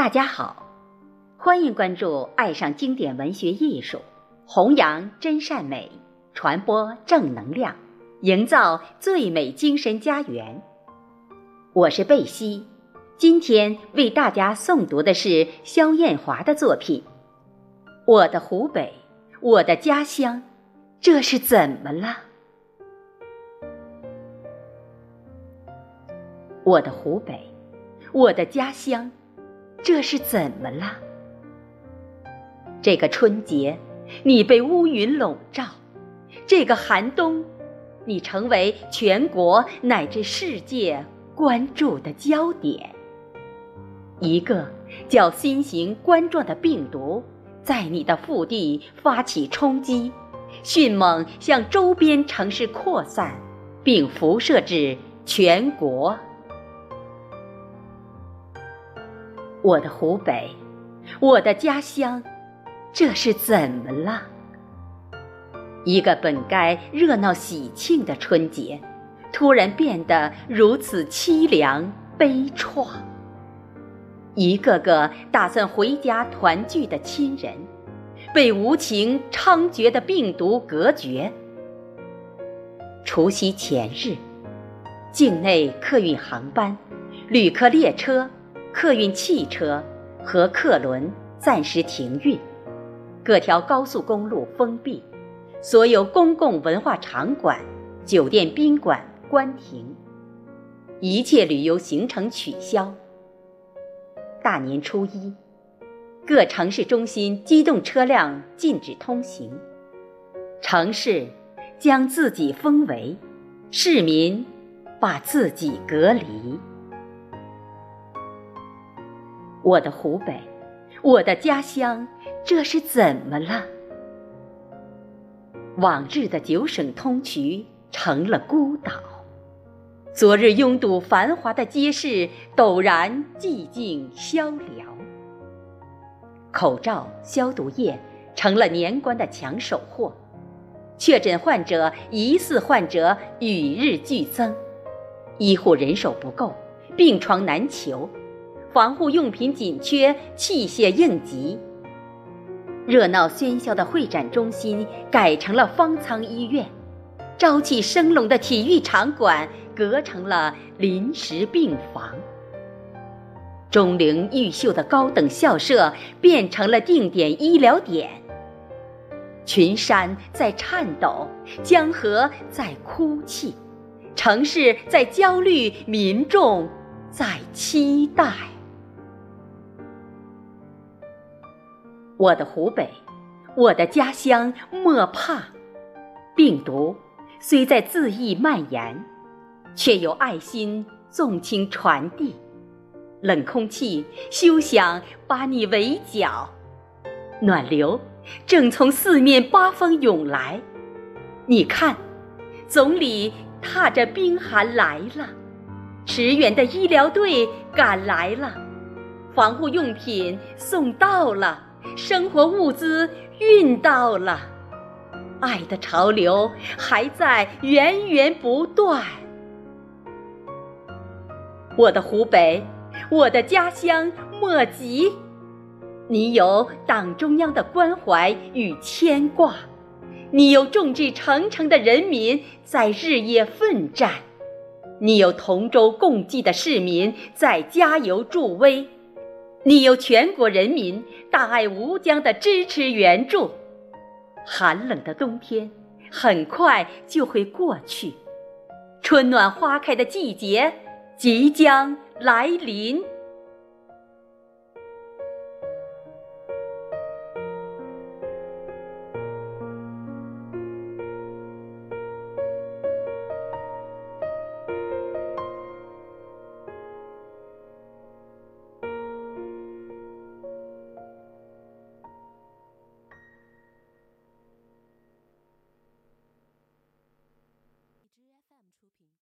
大家好，欢迎关注“爱上经典文学艺术”，弘扬真善美，传播正能量，营造最美精神家园。我是贝西，今天为大家诵读的是肖艳华的作品《我的湖北，我的家乡》，这是怎么了？我的湖北，我的家乡，这是怎么了？这个春节，你被乌云笼罩；这个寒冬，你成为全国乃至世界关注的焦点。一个叫新型冠状的病毒，在你的腹地发起冲击，迅猛向周边城市扩散，并辐射至全国。我的湖北，我的家乡，这是怎么了？一个本该热闹喜庆的春节，突然变得如此凄凉悲怆。一个个打算回家团聚的亲人，被无情猖獗的病毒隔绝。除夕前日，境内客运航班、旅客列车。客运汽车和客轮暂时停运，各条高速公路封闭，所有公共文化场馆、酒店宾馆关停，一切旅游行程取消。大年初一，各城市中心机动车辆禁止通行，城市将自己封围，市民把自己隔离。我的湖北，我的家乡，这是怎么了？往日的九省通衢成了孤岛，昨日拥堵繁华的街市陡然寂静萧寥。口罩、消毒液成了年关的抢手货，确诊患者、疑似患者与日俱增，医护人手不够，病床难求。防护用品紧缺，器械应急。热闹喧嚣的会展中心改成了方舱医院，朝气生龙的体育场馆隔成了临时病房。钟灵毓秀的高等校舍变成了定点医疗点。群山在颤抖，江河在哭泣，城市在焦虑，民众在期待。我的湖北，我的家乡，莫怕！病毒虽在恣意蔓延，却有爱心纵情传递。冷空气休想把你围剿，暖流正从四面八方涌来。你看，总理踏着冰寒来了，驰援的医疗队赶来了，防护用品送到了。生活物资运到了，爱的潮流还在源源不断。我的湖北，我的家乡，莫吉，你有党中央的关怀与牵挂，你有众志成城的人民在日夜奋战，你有同舟共济的市民在加油助威。你有全国人民大爱无疆的支持援助，寒冷的冬天很快就会过去，春暖花开的季节即将来临。